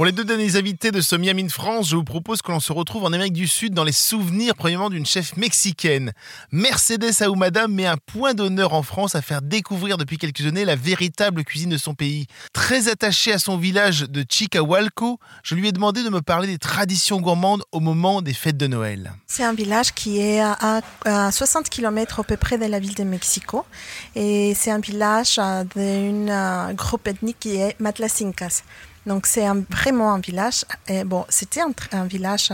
Pour les deux derniers invités de ce Miami in France, je vous propose que l'on se retrouve en Amérique du Sud dans les souvenirs premièrement d'une chef mexicaine. Mercedes Ahumada met un point d'honneur en France à faire découvrir depuis quelques années la véritable cuisine de son pays. Très attachée à son village de Chicahualco, je lui ai demandé de me parler des traditions gourmandes au moment des fêtes de Noël. C'est un village qui est à, à 60 km à peu près de la ville de Mexico. Et c'est un village d'un groupe ethnique qui est Matlacincas. Donc c'est vraiment un village. Bon, c'était un, village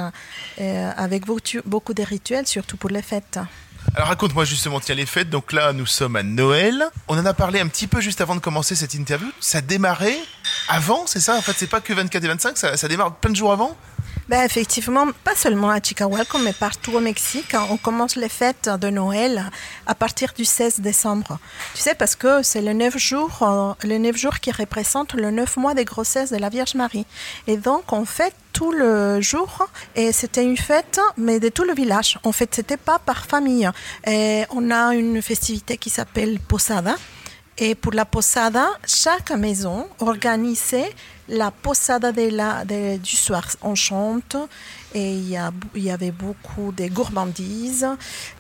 euh, avec beaucoup, de rituels, surtout pour les fêtes. Alors raconte-moi justement, tiens les fêtes, donc là nous sommes à Noël. On en a parlé un petit peu juste avant de commencer cette interview. Ça démarrait avant, c'est ça? En fait, c'est pas que 24 et 25, ça, ça démarre plein de jours avant? Ben, effectivement, pas seulement à Chicahualco, mais partout au Mexique. On commence les fêtes de Noël à partir du 16 décembre. Tu sais, parce que c'est le 9 jours, le 9 jours qui représente le 9 mois de grossesse de la Vierge Marie. Et donc, on fête tout le jour et c'était une fête mais de tout le village en fait c'était pas par famille et on a une festivité qui s'appelle Posada et pour la posada, chaque maison organisait la posada de la, de, du soir. On chante et il y, a, il y avait beaucoup de gourmandises.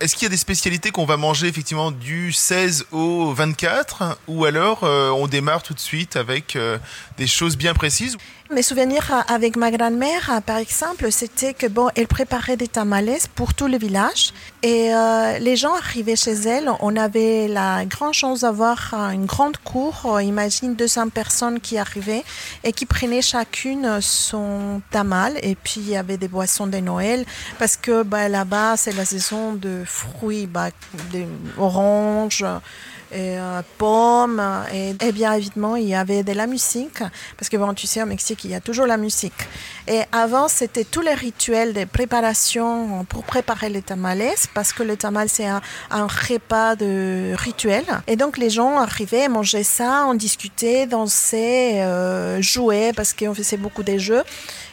Est-ce qu'il y a des spécialités qu'on va manger effectivement du 16 au 24 ou alors euh, on démarre tout de suite avec euh, des choses bien précises? Mes souvenirs avec ma grand-mère, par exemple, c'était que bon, elle préparait des tamales pour tout le village et euh, les gens arrivaient chez elle. On avait la grande chance d'avoir une grande cour. Imagine 200 personnes qui arrivaient et qui prenaient chacune son tamal et puis il y avait des boissons de Noël parce que bah, là-bas c'est la saison de fruits, bah, d'oranges et euh, pommes. Et, et, bien évidemment, il y avait de la musique, parce que bon, tu sais, au Mexique, il y a toujours la musique. Et avant, c'était tous les rituels de préparation pour préparer les tamales, parce que le tamal, c'est un, un, repas de rituel. Et donc, les gens arrivaient, mangeaient ça, on discutait, dansaient, euh, jouaient, parce qu'on faisait beaucoup de jeux.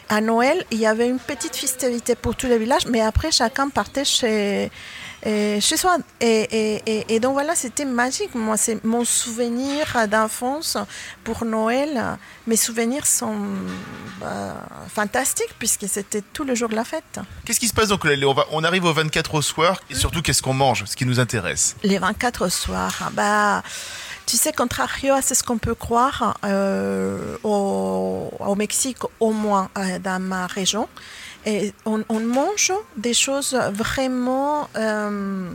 À Noël, il y avait une petite festivité pour tout le village, mais après, chacun partait chez et chez soi. Et, et, et, donc voilà, c'était magique. Moi, c'est mon souvenir d'enfance pour Noël. Mes souvenirs sont bah, fantastiques puisque c'était tout le jour de la fête. Qu'est-ce qui se passe donc on, va, on arrive au 24 au soir et surtout qu'est-ce qu'on mange, ce qui nous intéresse? Les 24 au soir, bah. Tu sais, contrario à ce qu'on peut croire euh, au, au, Mexique, au moins euh, dans ma région, on, mange des choses vraiment euh,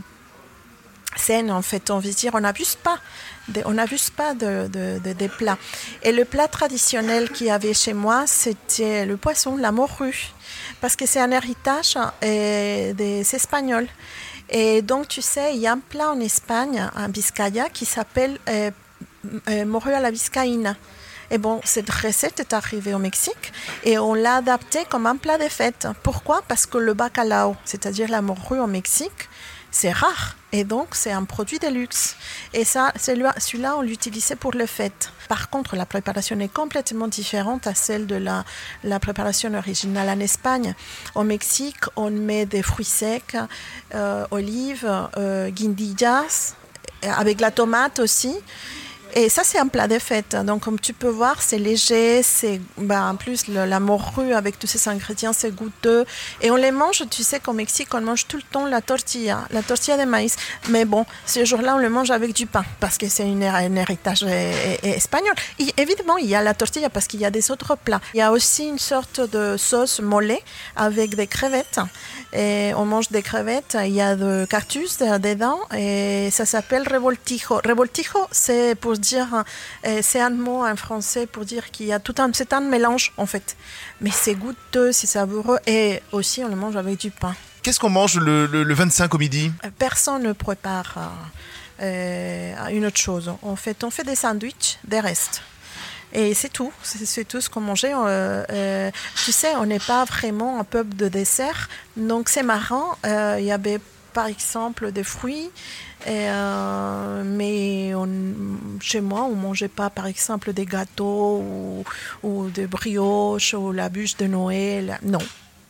saines, en fait. On veut dire, on n'abuse pas. De, on pas de, de, de, des plats. Et le plat traditionnel qu'il y avait chez moi, c'était le poisson, la morue. Parce que c'est un héritage euh, des Espagnols. Et donc, tu sais, il y a un plat en Espagne, en Biscaya, qui s'appelle euh, morue à la biscaïna. Et bon, cette recette est arrivée au Mexique et on l'a adaptée comme un plat de fête. Pourquoi? Parce que le bacalao, c'est-à-dire la morue au Mexique, c'est rare et donc c'est un produit de luxe. Et ça, celui-là, on l'utilisait pour les fêtes. Par contre, la préparation est complètement différente à celle de la, la préparation originale en Espagne. Au Mexique, on met des fruits secs, euh, olives, euh, guindillas, avec la tomate aussi. Et ça, c'est un plat de fête. Donc, comme tu peux voir, c'est léger. C'est ben, en plus la morue avec tous ces ingrédients, c'est goûteux. Et on les mange, tu sais qu'au Mexique, on mange tout le temps la tortilla, la tortilla de maïs. Mais bon, ce jour-là, on le mange avec du pain parce que c'est un héritage espagnol. Et évidemment, il y a la tortilla parce qu'il y a des autres plats. Il y a aussi une sorte de sauce mollet avec des crevettes. Et on mange des crevettes. Il y a de cactus dedans et ça s'appelle revoltijo. Revoltijo, c'est pour dire, c'est un mot en français pour dire qu'il y a tout un, c'est un mélange en fait. Mais c'est goûteux, c'est savoureux et aussi on le mange avec du pain. Qu'est-ce qu'on mange le, le, le, 25 au midi? Personne ne prépare euh, une autre chose. En fait, on fait des sandwichs, des restes. Et c'est tout, c'est tout ce qu'on mangeait. Euh, euh, tu sais, on n'est pas vraiment un peuple de dessert, donc c'est marrant. Euh, il y avait par exemple des fruits, euh, mais chez moi, on ne mangeait pas par exemple des gâteaux ou, ou des brioches ou la bûche de Noël. Non.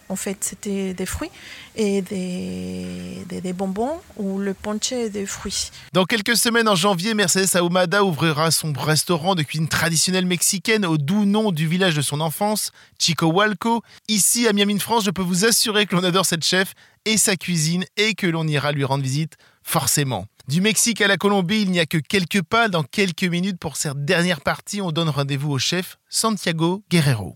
En fait, c'était des fruits et des, bonbons ou le ponche des fruits. Dans quelques semaines, en janvier, Mercedes Ahumada ouvrira son restaurant de cuisine traditionnelle mexicaine au doux nom du village de son enfance, Chico Hualco. Ici, à Miami, France, je peux vous assurer que l'on adore cette chef et sa cuisine et que l'on ira lui rendre visite forcément. Du Mexique à la Colombie, il n'y a que quelques pas. Dans quelques minutes, pour cette dernière partie, on donne rendez-vous au chef Santiago Guerrero.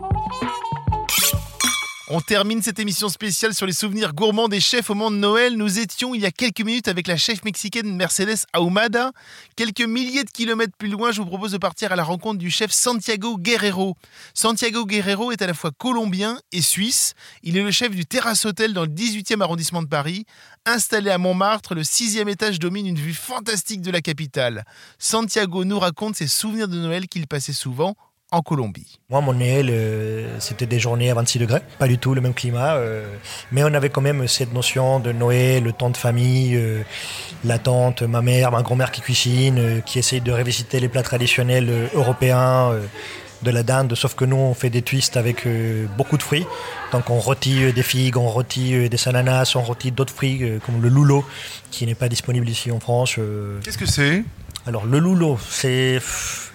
On termine cette émission spéciale sur les souvenirs gourmands des chefs au monde de Noël. Nous étions il y a quelques minutes avec la chef mexicaine Mercedes Ahumada. Quelques milliers de kilomètres plus loin, je vous propose de partir à la rencontre du chef Santiago Guerrero. Santiago Guerrero est à la fois colombien et suisse. Il est le chef du Terrace Hotel dans le 18e arrondissement de Paris. Installé à Montmartre, le sixième étage domine une vue fantastique de la capitale. Santiago nous raconte ses souvenirs de Noël qu'il passait souvent en Colombie. Moi, mon Noël, euh, c'était des journées à 26 degrés, pas du tout le même climat, euh, mais on avait quand même cette notion de Noël, le temps de famille, euh, la tante, ma mère, ma grand-mère qui cuisine, euh, qui essaye de revisiter les plats traditionnels euh, européens, euh, de la dinde, sauf que nous, on fait des twists avec euh, beaucoup de fruits. Donc on rôtit euh, des figues, on rôtit euh, des ananas, on rôtit d'autres fruits euh, comme le loulo, qui n'est pas disponible ici en France. euh, Qu'est-ce que c'est? Alors le loulo, c'est,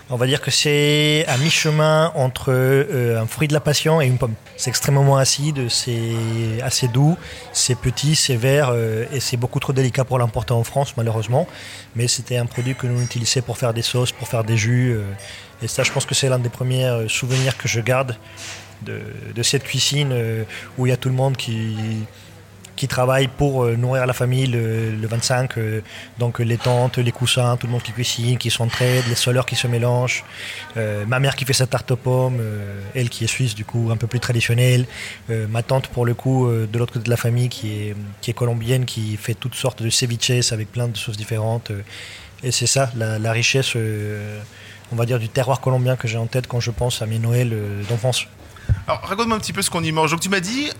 on va dire que c'est à mi-chemin entre euh, un fruit de la passion et une pomme. C'est extrêmement acide, c'est assez doux, c'est petit, c'est vert euh, et c'est beaucoup trop délicat pour l'importer en France malheureusement. Mais c'était un produit que nous utilisons pour faire des sauces, pour faire des jus. euh, et ça, je pense que c'est l'un des premiers souvenirs que je garde de, cette cuisine où il y a tout le monde qui qui travaille pour euh, nourrir la famille le, le 25. euh, donc euh, les tantes, les coussins, tout le monde qui cuisine, qui s'entraide, les soleurs qui se mélangent. Ma mère qui fait sa tarte aux pommes, elle qui est suisse du coup un peu plus traditionnelle. Ma tante pour le coup de l'autre côté de la famille qui est, qui est colombienne, qui fait toutes sortes de ceviches avec plein de choses différentes. et c'est ça la, la richesse, on va dire, du terroir colombien que j'ai en tête quand je pense à mes Noëls d'enfance. Alors, raconte-moi un petit peu ce qu'on y mange. Donc, tu m'as dit,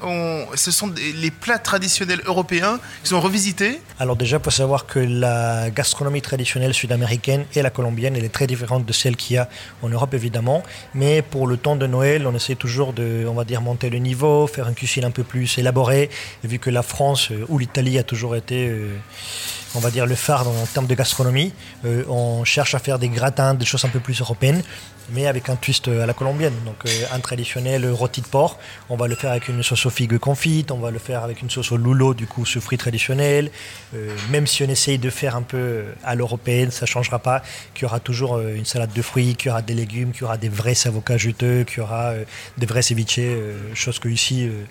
ce sont les plats traditionnels européens qui sont revisités. Alors déjà, il faut savoir que la gastronomie traditionnelle sud-américaine et la colombienne, elle est très différente de celle qu'il y a en Europe, évidemment. Mais pour le temps de Noël, on essaie toujours de, on va dire, monter le niveau, faire une cuisine un peu plus élaborée. Vu que la France euh, ou l'Italie a toujours été, euh, on va dire, le phare en termes de gastronomie, euh, on cherche à faire des gratins, des choses un peu plus européennes mais avec un twist à la colombienne. Donc euh, un traditionnel rôti de porc, on va le faire avec une sauce aux figues confites, on va le faire avec une sauce au loulo, du coup ce fruit traditionnel. Euh, même si on essaye de faire un peu à l'européenne, ça changera pas. Qu'il y aura toujours euh, une salade de fruits, qu'il y aura des légumes, qu'il y aura des vrais avocats juteux, qu'il y aura euh, des vrais ceviches, euh, chose que ici euh,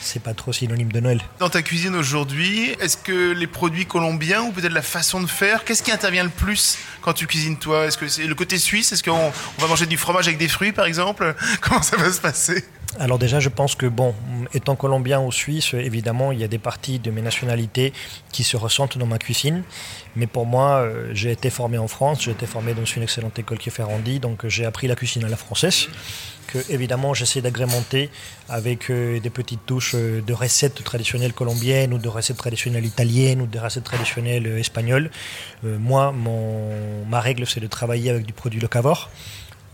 c'est pas trop synonyme de Noël. Dans ta cuisine aujourd'hui, est-ce que les produits colombiens ou peut-être la façon de faire, qu'est-ce qui intervient le plus quand tu cuisines toi? Est-ce que c'est le côté suisse? Est-ce qu'on on va manger du fromage avec des fruits par exemple? Comment ça va se passer? Alors déjà, je pense que, bon, étant colombien ou suisse, évidemment, il y a des parties de mes nationalités qui se ressentent dans ma cuisine. Mais pour moi, euh, j'ai été formé en France, j'ai été formé dans une excellente école qui est Ferrandi, donc j'ai appris la cuisine à la française, évidemment j'essaie d'agrémenter avec euh, des petites touches euh, de recettes traditionnelles colombiennes ou de recettes traditionnelles italiennes ou de recettes traditionnelles euh, espagnoles. Moi, mon, ma règle, c'est de travailler avec du produit locavore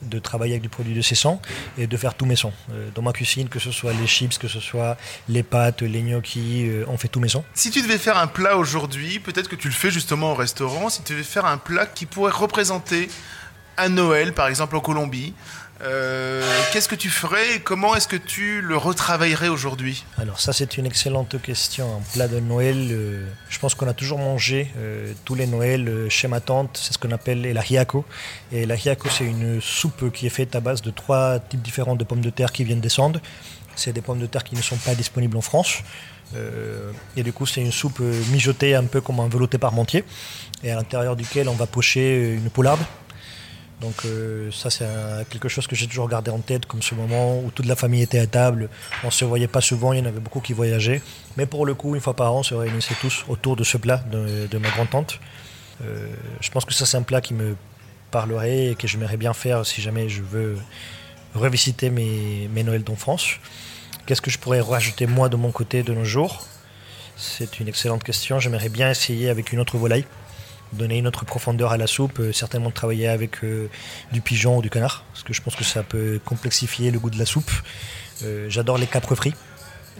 de travailler avec du produit de saison et de faire sons. Euh, dans ma cuisine, que ce soit les chips, que ce soit les pâtes, les gnocchis, on fait tous mes sons. Si tu devais faire un plat aujourd'hui, peut-être que tu le fais justement au restaurant, si tu devais faire un plat qui pourrait représenter un Noël, par exemple en Colombie, euh, qu'est-ce que tu ferais et comment est-ce que tu le retravaillerais aujourd'hui? Alors ça c'est une excellente question. Un plat de Noël, euh, je pense qu'on a toujours mangé euh, tous les Noëls chez ma tante, c'est ce qu'on appelle el ajiaco. Et l'ajiaco c'est une soupe qui est faite à base de trois types différents de pommes de terre qui viennent descendre. C'est des pommes de terre qui ne sont pas disponibles en France. Et du coup c'est une soupe mijotée un peu comme un velouté parmentier et à l'intérieur duquel on va pocher une poularde. Donc euh, ça c'est quelque chose que j'ai toujours gardé en tête comme ce moment où toute la famille était à table. On se voyait pas souvent, il y en avait beaucoup qui voyageaient. Mais pour le coup, une fois par an, on se réunissait tous autour de ce plat de, de ma grand-tante. Euh, je pense que ça c'est un plat qui me parlerait et que j'aimerais bien faire si jamais je veux revisiter mes, mes Noëls d'enfance. Qu'est-ce que je pourrais rajouter moi de mon côté de nos jours? C'est une excellente question. J'aimerais bien essayer avec une autre volaille donner une autre profondeur à la soupe, euh, certainement travailler avec euh, du pigeon ou du canard, parce que je pense que ça peut complexifier le goût de la soupe. Euh, J'adore les capres frits,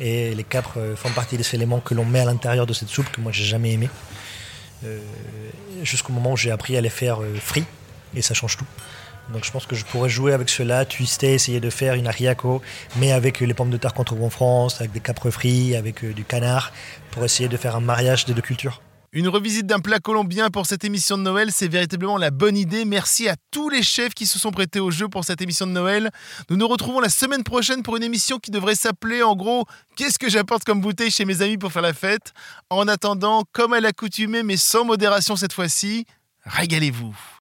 et les capres font partie des éléments que l'on met à l'intérieur de cette soupe que moi j'ai jamais aimé. Jusqu'au moment où j'ai appris à les faire frits, et ça change tout. Donc je pense que je pourrais jouer avec cela, twister, essayer de faire une ariaco, mais avec les pommes de terre qu'on trouve en France, avec des capres frits, avec du canard, pour essayer de faire un mariage des deux cultures. Une revisite d'un plat colombien pour cette émission de Noël, c'est véritablement la bonne idée. Merci à tous les chefs qui se sont prêtés au jeu pour cette émission de Noël. Nous nous retrouvons la semaine prochaine pour une émission qui devrait s'appeler en gros Qu'est-ce que j'apporte comme bouteille chez mes amis pour faire la fête? En attendant, comme à l'accoutumée mais sans modération cette fois-ci, régalez-vous.